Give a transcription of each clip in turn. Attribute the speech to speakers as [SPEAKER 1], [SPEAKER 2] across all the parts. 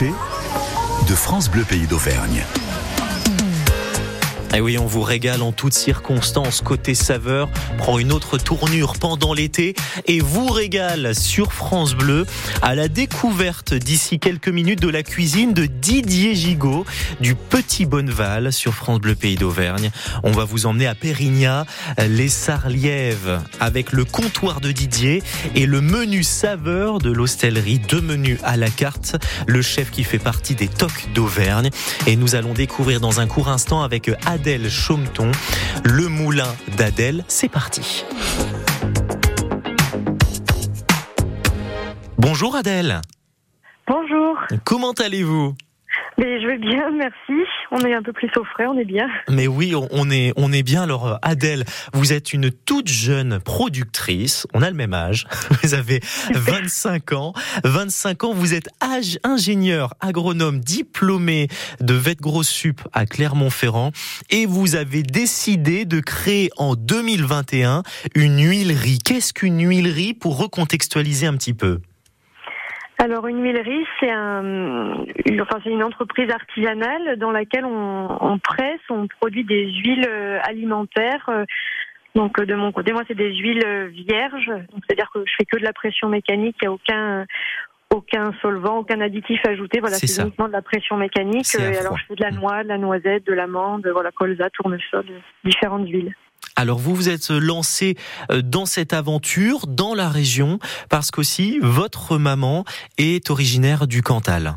[SPEAKER 1] de France Bleu Pays d'Auvergne.
[SPEAKER 2] Et oui, on vous régale en toutes circonstances. Côté saveur prend une autre tournure pendant l'été et vous régale sur France Bleu à la découverte d'ici quelques minutes de la cuisine de Didier Gigot du Petit Bonneval sur France Bleu Pays d'Auvergne. On va vous emmener à Pérignat, les Sarlièves avec le comptoir de Didier et le menu saveur de l'hostellerie. Deux menus à la carte. Le chef qui fait partie des tocs d'Auvergne et nous allons découvrir dans un court instant avec Adèle Chaumeton, le moulin d'Adèle. C'est parti. Bonjour Adèle.
[SPEAKER 3] Bonjour.
[SPEAKER 2] Comment allez-vous?
[SPEAKER 3] Mais je vais bien, merci. On est un peu plus au frais, on est bien.
[SPEAKER 2] Mais oui, on est, on est bien. Alors, Adèle, vous êtes une toute jeune productrice. On a le même âge. Vous avez 25 ans. 25 ans, vous êtes âge ingénieur agronome diplômé de Vetgrosup à Clermont-Ferrand. Et vous avez décidé de créer en 2021 une huilerie. Qu'est-ce qu'une huilerie? Pour recontextualiser un petit peu?
[SPEAKER 3] Alors une huilerie, c'est un, une, enfin, une entreprise artisanale dans laquelle on, on, presse, on produit des huiles euh, alimentaires. Euh, donc de mon côté, moi c'est des huiles vierges, c'est-à-dire que je fais que de la pression mécanique, il n'y a aucun aucun solvant, aucun additif ajouté. Voilà, c'est uniquement de la pression mécanique. alors je fais de la noix, de la noisette, de l'amande, voilà, colza, tournesol, différentes huiles.
[SPEAKER 2] Alors vous vous êtes lancé euh, dans cette aventure dans la région parce qu'aussi votre maman est originaire du Cantal.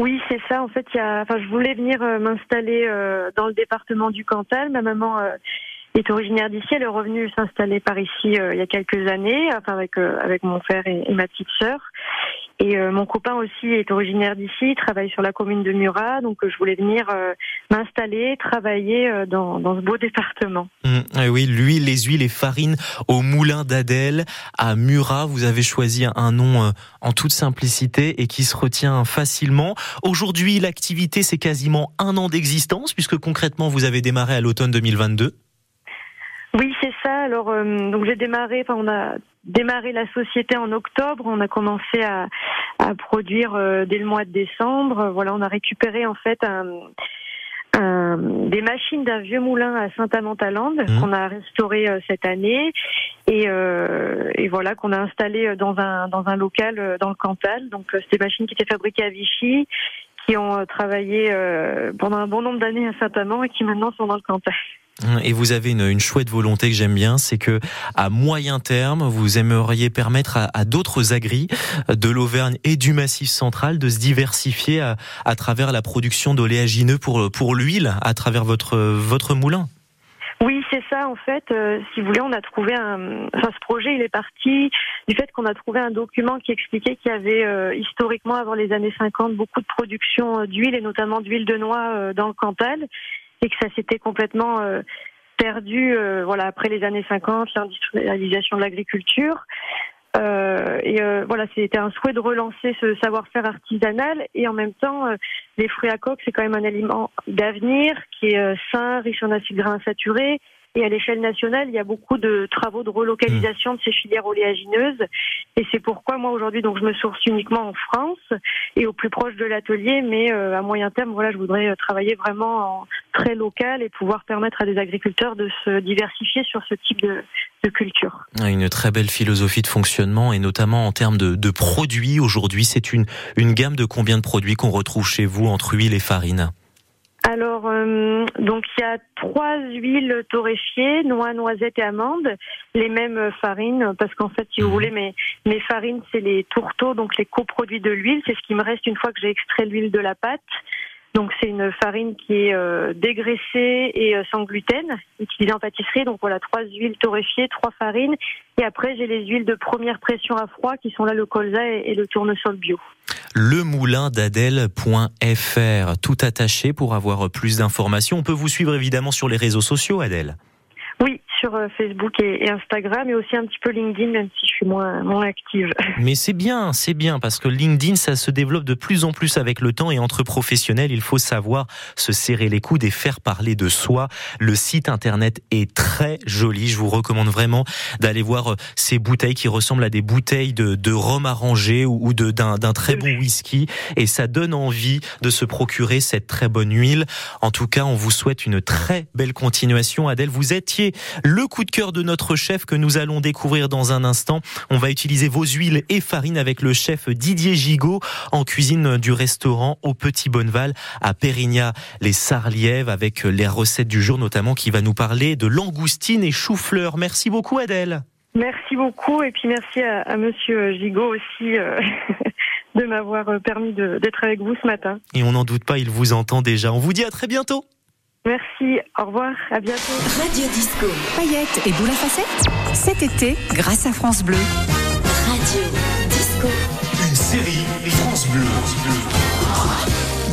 [SPEAKER 3] Oui, c'est ça. En fait, y a, enfin, je voulais venir euh, m'installer euh, dans le département du Cantal. Ma maman est originaire d'ici. Elle est revenue s'installer par ici il y a quelques années, enfin avec avec mon frère et ma petite sœur. Et euh, mon copain aussi est originaire d'ici, il travaille sur la commune de Murat, donc euh, je voulais venir euh, m'installer, travailler dans, dans, ce beau département.
[SPEAKER 2] Mmh, eh oui, l'huile, les huiles et farines au moulin d'Adèle à Murat. Vous avez choisi un nom en toute simplicité et qui se retient facilement. Aujourd'hui, l'activité, c'est quasiment un an d'existence, puisque concrètement, vous avez démarré à l'automne 2022.
[SPEAKER 3] Oui, c'est ça. Alors, donc j'ai démarré. Enfin, on a démarré la société en octobre. On a commencé à, à produire euh, dès le mois de décembre. Voilà, on a récupéré en fait un, un, des machines d'un vieux moulin à Saint-Amand-à-Lande mmh. qu'on a restauré euh, cette année et, euh, et voilà qu'on a installé dans un dans un local dans le Cantal. Donc c'est des machines qui étaient fabriquées à Vichy, qui ont travaillé pendant un bon nombre d'années à Saint-Amand et qui maintenant sont dans le Cantal.
[SPEAKER 2] Et vous avez une, chouette volonté que j'aime bien, c'est que à moyen terme, vous aimeriez permettre à, d'autres agris de l'Auvergne et du Massif central de se diversifier à, travers la production d'oléagineux pour pour l'huile, à travers votre votre moulin.
[SPEAKER 3] Oui, c'est ça en fait. Euh, si vous voulez, on a trouvé un. Enfin, ce projet, il est parti du fait qu'on a trouvé un document qui expliquait qu'il y avait euh, historiquement, avant les années 50, beaucoup de production euh, d'huile et notamment d'huile de noix euh, dans le Cantal et que ça s'était complètement euh, perdu euh, voilà après les années 50, l'industrialisation de l'agriculture. Euh, et euh, voilà, c'était un souhait de relancer ce savoir-faire artisanal et en même temps, euh, les fruits à coque, c'est quand même un aliment d'avenir qui est sain, riche en acides gras insaturés, et à l'échelle nationale, il y a beaucoup de travaux de relocalisation de ces filières oléagineuses. Et c'est pourquoi moi aujourd'hui, donc je me source uniquement en France et au plus proche de l'atelier, mais euh, à moyen terme, voilà, je voudrais euh, travailler vraiment en très local et pouvoir permettre à des agriculteurs de se diversifier sur ce type de, culture.
[SPEAKER 2] Une très belle philosophie de fonctionnement et notamment en termes de, de produits. Aujourd'hui, c'est une, une gamme de combien de produits qu'on retrouve chez vous entre huile et farine?
[SPEAKER 3] Alors, euh, donc il y a trois huiles torréfiées, noix, noisettes et amandes, les mêmes farines, parce qu'en fait, si vous mhm. voulez, mes, mes farines, c'est les tourteaux, donc les coproduits de l'huile, c'est ce qui me reste une fois que j'ai extrait l'huile de la pâte. Donc c'est une farine qui est euh, dégraissée et euh, sans gluten, utilisée en pâtisserie. Donc voilà, trois huiles torréfiées, trois farines. Et après, j'ai les huiles de première pression à froid qui sont là le colza et, le tournesol bio.
[SPEAKER 2] Le moulin d'Adèle.fr, tout attaché pour avoir plus d'informations. On peut vous suivre évidemment sur les réseaux sociaux, Adèle.
[SPEAKER 3] Euh, Facebook et, Instagram et aussi un petit peu LinkedIn, même si je suis moins, moins active.
[SPEAKER 2] Mais c'est bien, c'est bien, parce que LinkedIn, ça se développe de plus en plus avec le temps et entre professionnels, il faut savoir se serrer les coudes et faire parler de soi. Le site internet est très joli. Je vous recommande vraiment d'aller voir euh, ces bouteilles qui ressemblent à des bouteilles de, de rhum arrangé ou d'un très bon whisky et ça donne envie de se procurer cette très bonne huile. En tout cas, on vous souhaite une très belle continuation. Adèle, vous étiez le coup de cœur de notre chef que nous allons découvrir dans un instant. On va utiliser vos huiles et farines avec le chef Didier Gigot en cuisine du restaurant au Petit Bonneval à Périgna, les Sarlièves avec les recettes du jour notamment qui va nous parler de langoustine et chou-fleur. Merci beaucoup Adèle.
[SPEAKER 3] Merci beaucoup et puis merci à, Monsieur Gigot aussi euh, de m'avoir permis d'être avec vous ce matin.
[SPEAKER 2] Et on n'en doute pas, il vous entend déjà. On vous dit à très bientôt.
[SPEAKER 3] Merci, au revoir, à bientôt.
[SPEAKER 4] Radio Disco, paillettes et boule à facettes. Cet été, grâce à France Bleu. Radio
[SPEAKER 1] Disco. Une série France Bleu.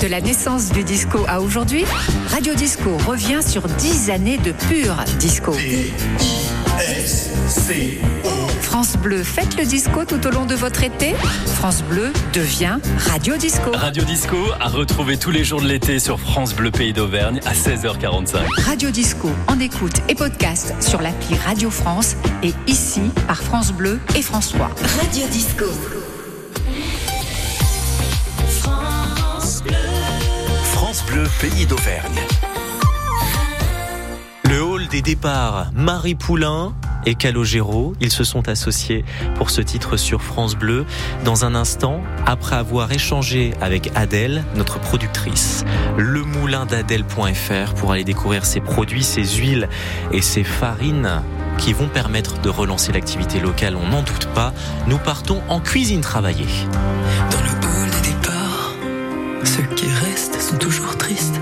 [SPEAKER 4] De la naissance du disco à aujourd'hui, Radio Disco revient sur 10 années de pur disco. France Bleu, faites le disco tout au long de votre été. France Bleu devient Radio Disco.
[SPEAKER 5] Radio Disco à retrouver tous les jours de l'été sur France Bleu Pays d'Auvergne à 16h45.
[SPEAKER 4] Radio Disco en écoute et podcast sur l'appli Radio France et ici par France Bleu et France 3.
[SPEAKER 1] Radio Disco. France Bleu. France Bleu Pays d'Auvergne
[SPEAKER 2] des départs, Marie Poulain et Calogero. Ils se sont associés pour ce titre sur France Bleu. Dans un instant, après avoir échangé avec Adèle, notre productrice, le moulin d'Adèle.fr pour aller découvrir ses produits, ses huiles et ses farines qui vont permettre de relancer l'activité locale, on n'en doute pas. Nous partons en cuisine travailler.
[SPEAKER 6] Dans le hall des départs, ceux qui restent sont toujours tristes.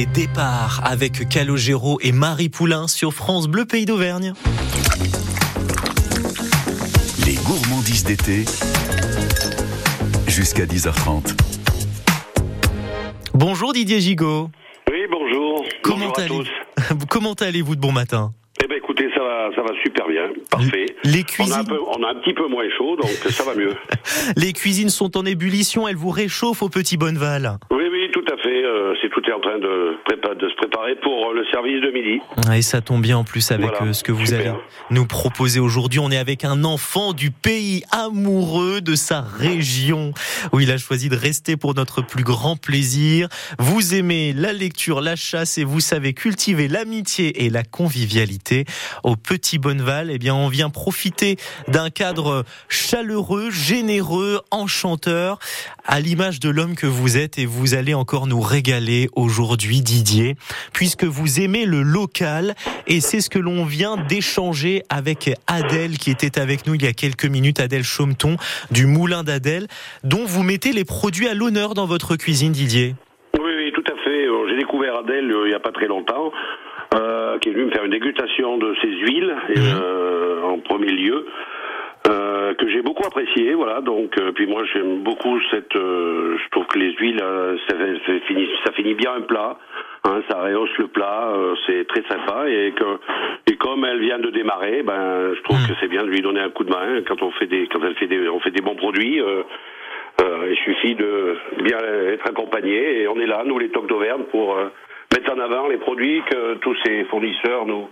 [SPEAKER 2] Des départs avec Calogero et Marie Poulain sur France Bleu Pays d'Auvergne.
[SPEAKER 1] Les gourmandises d'été jusqu'à 10h30.
[SPEAKER 2] Bonjour Didier Gigot.
[SPEAKER 7] Oui, bonjour.
[SPEAKER 2] Comment allez-
[SPEAKER 7] tous.
[SPEAKER 2] Comment allez-vous de bon matin?
[SPEAKER 7] Eh ben écoutez, ça va, ça va super bien, parfait.
[SPEAKER 2] Les
[SPEAKER 7] On a, un
[SPEAKER 2] cuisines,
[SPEAKER 7] peu, on a un petit peu moins chaud, donc ça va mieux.
[SPEAKER 2] les cuisines sont en ébullition, elles vous réchauffent au Petit Bonneval.
[SPEAKER 7] Oui, oui, tout à fait. euh, c'est tout est en train de, prépa- de se préparer pour euh, le service de midi.
[SPEAKER 2] Et ça tombe bien en plus avec
[SPEAKER 7] Voilà,
[SPEAKER 2] euh, ce que vous
[SPEAKER 7] super.
[SPEAKER 2] allez nous proposer aujourd'hui. On est avec un enfant du pays amoureux de sa région où il a choisi de rester pour notre plus grand plaisir. Vous aimez la lecture, la chasse et vous savez cultiver l'amitié et la convivialité. Au Petit Bonneval, eh bien, on vient profiter d'un cadre chaleureux, généreux, enchanteur, à l'image de l'homme que vous êtes et vous allez encore nous régaler aujourd'hui, Didier, puisque vous aimez le local et c'est ce que l'on vient d'échanger avec Adèle qui était avec nous il y a quelques minutes, Adèle Chaumeton du Moulin d'Adèle, dont vous mettez les produits à l'honneur dans votre cuisine, Didier.
[SPEAKER 7] Oui, oui, tout à fait. Euh, J'ai découvert Adèle euh, il n'y a pas très longtemps, euh, qui est venue me faire une dégustation de ses huiles et, euh, en premier lieu. Euh, que j'ai beaucoup apprécié, voilà. Donc, euh, puis moi, j'aime beaucoup cette. euh, je trouve que les huiles, euh, ça, finit, ça finit bien un plat. Hein, ça rehausse le plat, euh, c'est très sympa et que et comme elle vient de démarrer, ben je trouve
[SPEAKER 2] Mm.
[SPEAKER 7] que c'est bien de lui donner un coup de main quand on fait des quand elle fait des on fait des bons produits. euh, euh, il suffit de bien être accompagné et on est là, nous les tocs d'Auvergne, pour mettre en avant les produits que tous ces fournisseurs nous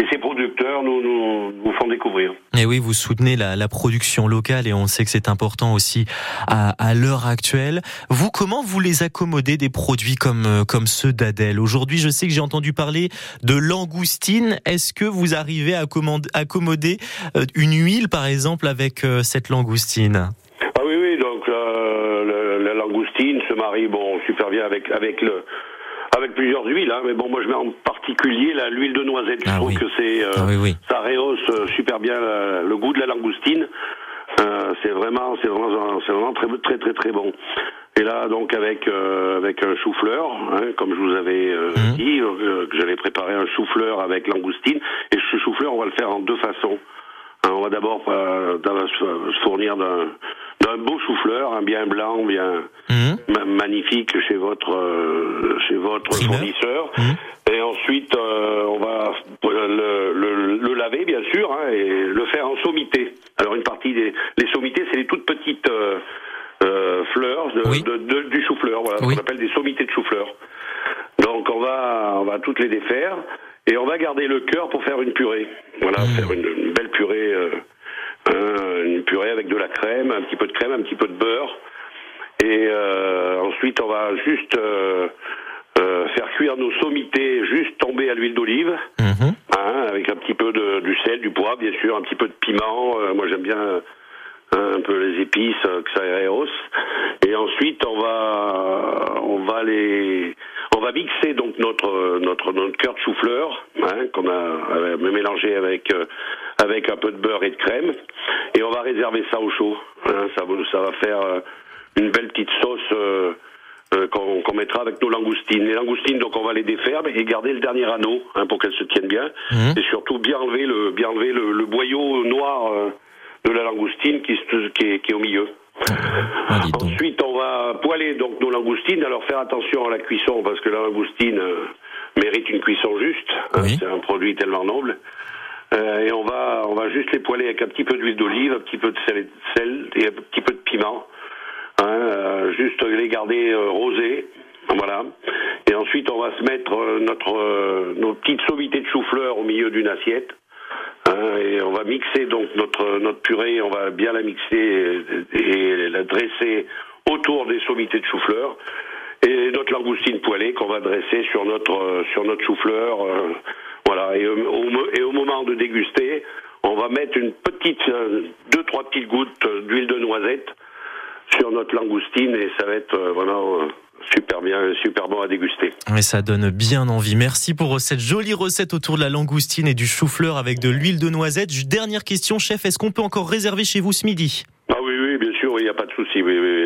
[SPEAKER 7] et ces producteurs nous nous, nous font découvrir.
[SPEAKER 2] Et oui, vous soutenez la, la production locale et on sait que c'est important aussi à, à l'heure actuelle. Vous, comment vous les accommodez des produits comme, euh, comme ceux d'Adèle? Aujourd'hui, je sais que j'ai entendu parler de langoustine. Est-ce que vous arrivez à commande- accommoder euh, une huile, par exemple, avec euh, cette langoustine?
[SPEAKER 7] Ah oui oui donc euh, le- la langoustine se marie bon super bien avec avec le avec plusieurs huiles, hein, mais bon, moi je mets en particulier l'huile de noisette. Je
[SPEAKER 2] Ah
[SPEAKER 7] trouve
[SPEAKER 2] oui.
[SPEAKER 7] que c'est euh,
[SPEAKER 2] Ah oui, oui.
[SPEAKER 7] ça rehausse euh, super bien la- le goût de la langoustine. Euh, c'est vraiment, c'est vraiment, c'est vraiment très, très, très, très bon. Et là, donc avec euh, avec un chou-fleur, hein, comme je vous avais euh,
[SPEAKER 2] Mhm.
[SPEAKER 7] dit, euh, que j'allais préparer un chou-fleur avec langoustine. Et ce chou-fleur, on va le faire en deux façons. Hein, on va d'abord euh, se fournir d'un d'un beau chou-fleur, un bien blanc, bien
[SPEAKER 2] Mhm.
[SPEAKER 7] Ma- magnifique chez votre euh, chez votre fournisseur.
[SPEAKER 2] Mhm.
[SPEAKER 7] Et ensuite, euh, on va le, le- le laver, bien sûr, hein, et le faire en sommité. Alors, une partie des les sommités, c'est les toutes petites euh, euh, fleurs de,
[SPEAKER 2] Oui.
[SPEAKER 7] de- de- du chou-fleur. Voilà,
[SPEAKER 2] Oui.
[SPEAKER 7] on appelle des sommités de chou-fleur. Donc, on va on va toutes les défaire et on va garder le cœur pour faire une purée. Voilà,
[SPEAKER 2] Mhm.
[SPEAKER 7] faire une, une belle purée, euh, euh, une purée avec de la crème, un petit peu de crème, un petit peu de beurre. Et euh, ensuite, on va juste euh, euh, faire cuire nos sommités, juste tomber à l'huile d'olive,
[SPEAKER 2] Mhm.
[SPEAKER 7] hein, avec un petit peu de, du sel, du poivre, bien sûr, un petit peu de piment. Moi, j'aime bien euh, un peu les épices, que ça rehausse. Et ensuite, on va, on va les, on va mixer donc notre notre notre cœur de chou-fleur, hein, qu'on a mélangé avec avec un peu de beurre et de crème, et on va réserver ça au chaud. hein. ça, va- ça va faire une belle petite sauce. euh, euh, qu'on qu'on mettra avec nos langoustines. Les langoustines, donc on va les défaire et garder le dernier anneau hein, pour qu'elles se tiennent bien,
[SPEAKER 2] Mhm.
[SPEAKER 7] et surtout bien enlever le bien enlever le, le boyau noir euh, de la langoustine qui, qui, est, qui est au milieu.
[SPEAKER 2] Ah.
[SPEAKER 7] Ensuite, on va poêler donc nos langoustines. Alors faire attention à la cuisson parce que la langoustine euh, mérite une cuisson juste. hein,
[SPEAKER 2] Oui.
[SPEAKER 7] c'est un produit tellement noble. Euh, et on va on va juste les poêler avec un petit peu d'huile d'olive, un petit peu de sel et, de sel et un petit peu de piment. Hein, euh, juste les garder euh, rosés. Voilà. Et ensuite, on va se mettre euh, notre nos petites sommités de chou-fleur au milieu d'une assiette. Hein, et on va mixer donc notre notre purée, on va bien la mixer et, la dresser autour des sommités de chou-fleur et notre langoustine poêlée qu'on va dresser sur notre sur notre chou-fleur. voilà. Et au, et au moment de déguster, on va mettre une petite deux trois petites gouttes d'huile de noisette sur notre langoustine et ça va être euh, vraiment euh, super bien, super bon à déguster.
[SPEAKER 2] Et ça donne bien envie. Merci pour cette jolie recette autour de la langoustine et du chou-fleur avec de l'huile de noisette. Dernière question, chef, est-ce qu'on peut encore réserver chez vous ce midi?
[SPEAKER 7] Bien sûr, il n'y a pas de souci.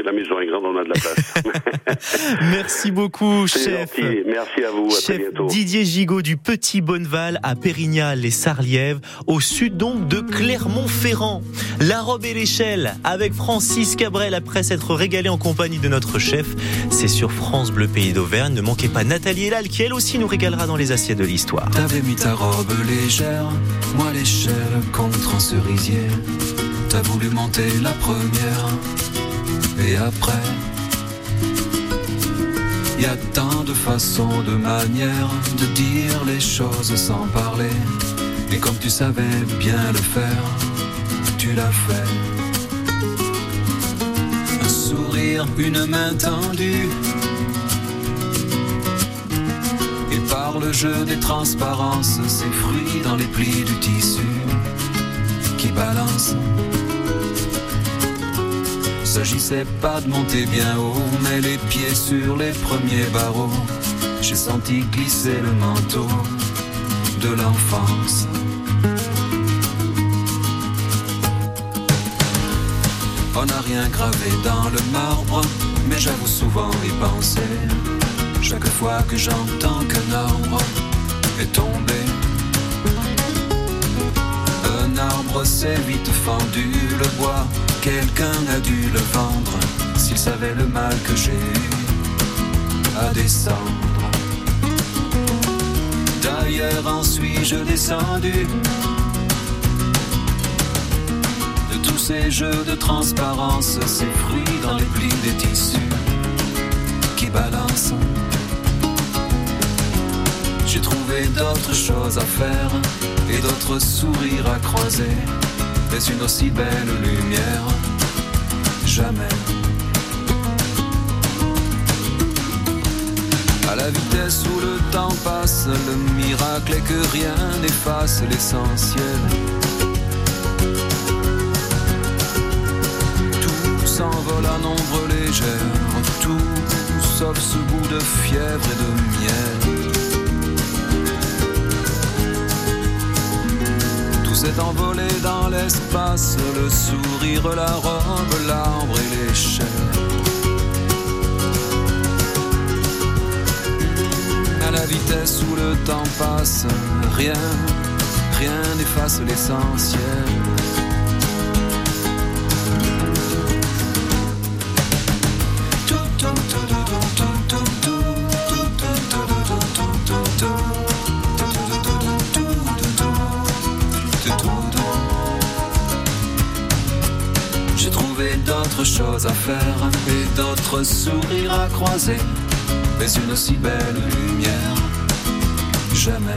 [SPEAKER 7] La maison est grande, on a de la place.
[SPEAKER 2] Merci beaucoup, chef.
[SPEAKER 7] gentil. Merci à vous. À très
[SPEAKER 2] Chef
[SPEAKER 7] bientôt.
[SPEAKER 2] Didier Gigot du Petit Bonneval à Pérignal et Sarliève, au sud donc de Clermont-Ferrand. La robe et l'échelle avec Francis Cabrel après s'être régalé en compagnie de notre chef. C'est sur France Bleu Pays d'Auvergne. Ne manquez pas Nathalie Elal qui elle aussi nous régalera dans les assiettes de l'histoire.
[SPEAKER 8] T'avais mis ta robe légère, moi l'échelle contre un cerisier. T'as voulu monter la première, et après, y a tant de façons, de manières de dire les choses sans parler. Et comme tu savais bien le faire, tu l'as fait. Un sourire, une main tendue. Et par le jeu des transparences, ces fruits dans les plis du tissu qui balancent. S'agissait pas de monter bien haut, mais les pieds sur les premiers barreaux. J'ai senti glisser le manteau de l'enfance. On n'a rien gravé dans le marbre, mais j'avoue souvent y penser. Chaque fois que j'entends qu'un arbre est tombé, un arbre s'est vite fendu, le bois, quelqu'un a dû le vendre, s'il savait le mal que j'ai eu à descendre. D'ailleurs en suis-je descendu de tous ces jeux de transparence, ces fruits dans les plis des tissus qui balancent. J'ai trouvé d'autres choses à faire et d'autres sourires à croiser. Mais une aussi belle lumière, jamais. À la vitesse où le temps passe, le miracle est que rien n'efface l'essentiel. Tout s'envole à nombre légère, tout sauf ce goût de fièvre et de miel. Tout s'est envolé dans l'espace, le sourire, la robe, l'arbre et l'échelle. À la vitesse où le temps passe, rien, rien n'efface l'essentiel. D'autres choses à faire et d'autres sourires à croiser. Mais une aussi belle lumière, jamais.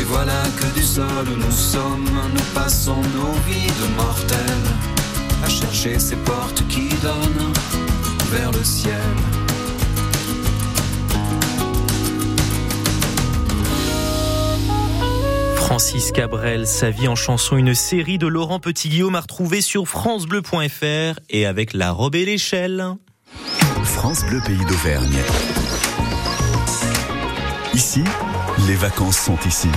[SPEAKER 8] Et voilà que du sol nous sommes, nous passons nos vies de mortels à chercher ces portes
[SPEAKER 2] Cabrel, sa vie en chanson, une série de Laurent Petit-Guillaume à retrouver sur francebleu.fr et avec la robe et l'échelle.
[SPEAKER 1] France Bleu Pays d'Auvergne. Ici, les vacances sont ici.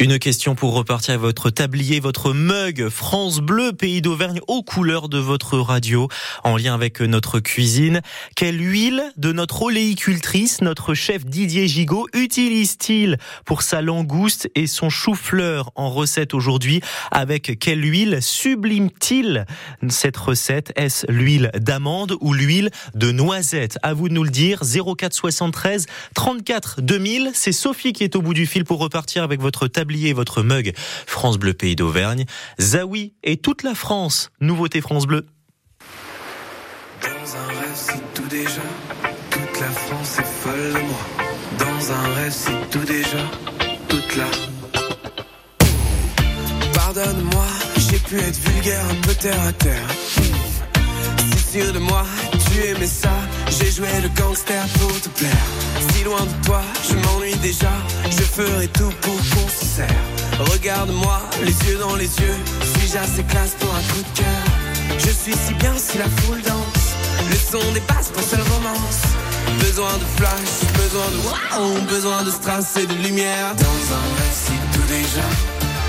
[SPEAKER 2] Une question pour repartir à votre tablier, votre mug France Bleu Pays d'Auvergne aux couleurs de votre radio en lien avec notre cuisine. Quelle huile de notre oléicultrice, notre chef Didier Gigot, utilise-t-il pour sa langouste et son chou-fleur en recette aujourd'hui? Avec quelle huile sublime-t-il cette recette? Est-ce l'huile d'amande ou l'huile de noisette? À vous de nous le dire. 04 73 34 2000. C'est Sophie qui est au bout du fil pour repartir avec votre tablier et votre mug France Bleu Pays d'Auvergne. Zawi et toute la France. Nouveauté France Bleu.
[SPEAKER 9] Dans un rêve, c'est tout déjà. Toute la France est folle de moi. Dans un rêve, c'est tout déjà. Toute la. Pardonne-moi, j'ai pu être vulgaire, un peu terre à terre. Si sûr de moi, tu aimais ça. J'ai joué le gangster pour te plaire. Si loin de toi, je m'ennuie déjà. Je ferai tout pour qu'on. Regarde-moi, les yeux dans les yeux. Suis-je assez classe pour un coup de cœur? Je suis si bien si la foule danse. Le son dépasse pas seule romance. Besoin de flash, besoin de wow, besoin de strass et de lumière. Dans un récit tout déjà,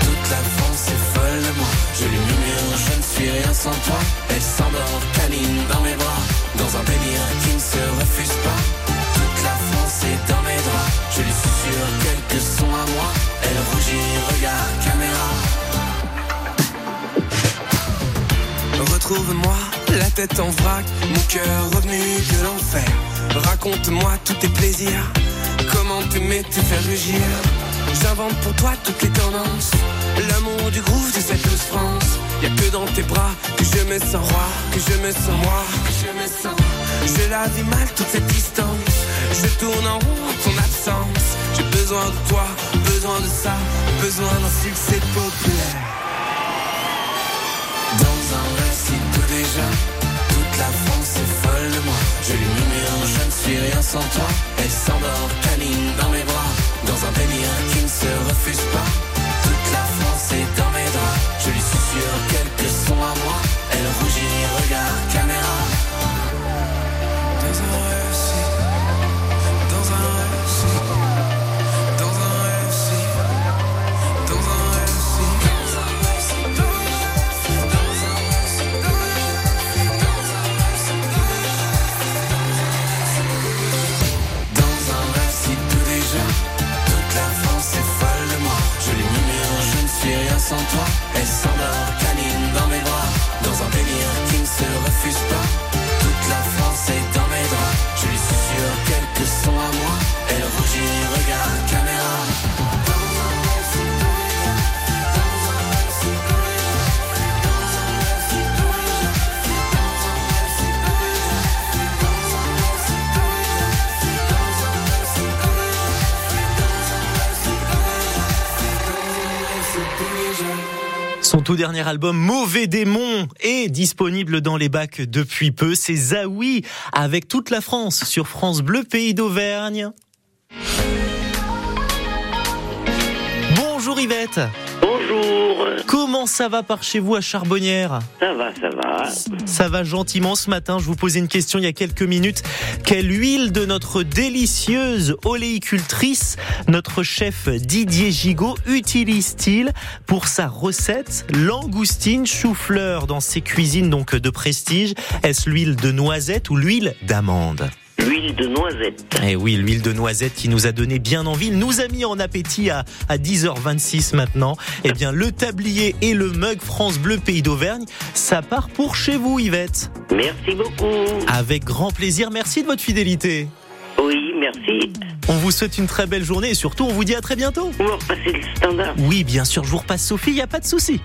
[SPEAKER 9] toute la France est folle de moi. Je murmure, je ne suis rien sans toi. Elle s'endort, canine dans mes bras. Dans un délire qui ne se refuse pas. Toute la France est dans mes draps. Je lui susurre quelques sons à moi. Elle rougit, regarde caméra. Retrouve-moi, la tête en vrac, mon cœur revenu de l'enfer. Raconte-moi tous tes plaisirs, comment t'aimer te faire rugir. J'invente pour toi toutes les tendances, l'amour du groove de cette douce France. Y a que dans tes bras que je me sens roi, que je me sens moi, que je me sens. Je la vis mal toute cette distance, je tourne en rond ton absence. J'ai besoin de toi, besoin de ça, besoin d'un succès populaire. Dans un récit tout déjà, toute la France est folle de moi. Je lui murmure, je ne suis rien sans toi. Elle s'endort, canine dans mes bras, dans un délire qui ne se refuse pas. Sans toi. Elle s'endort,
[SPEAKER 2] Son tout dernier album Mauvais démon est disponible dans les bacs depuis peu. C'est Zawi avec toute la France sur France Bleu Pays d'Auvergne. Bonjour Yvette. Comment ça va par chez vous à Charbonnières
[SPEAKER 10] ça va, ça va.
[SPEAKER 2] Ça va gentiment ce matin. Je vous posais une question il y a quelques minutes. Quelle huile de notre délicieuse oléicultrice, notre chef Didier Gigot, utilise-t-il pour sa recette langoustine chou-fleur dans ses cuisines donc de prestige? Est-ce l'huile de noisette ou l'huile d'amande?
[SPEAKER 10] L'huile de noisette.
[SPEAKER 2] eh oui, l'huile de noisette qui nous a donné bien envie, il nous a mis en appétit à, à 10h26 maintenant. Eh bien, le tablier et le mug France Bleu Pays d'Auvergne, ça part pour chez vous, Yvette.
[SPEAKER 10] Merci beaucoup.
[SPEAKER 2] Avec grand plaisir, merci de votre fidélité.
[SPEAKER 10] Oui, merci.
[SPEAKER 2] On vous souhaite une très belle journée et surtout, on vous dit à très bientôt.
[SPEAKER 10] Vous repassez le standard.
[SPEAKER 2] Oui, bien sûr, je vous repasse Sophie, il n'y a pas de souci.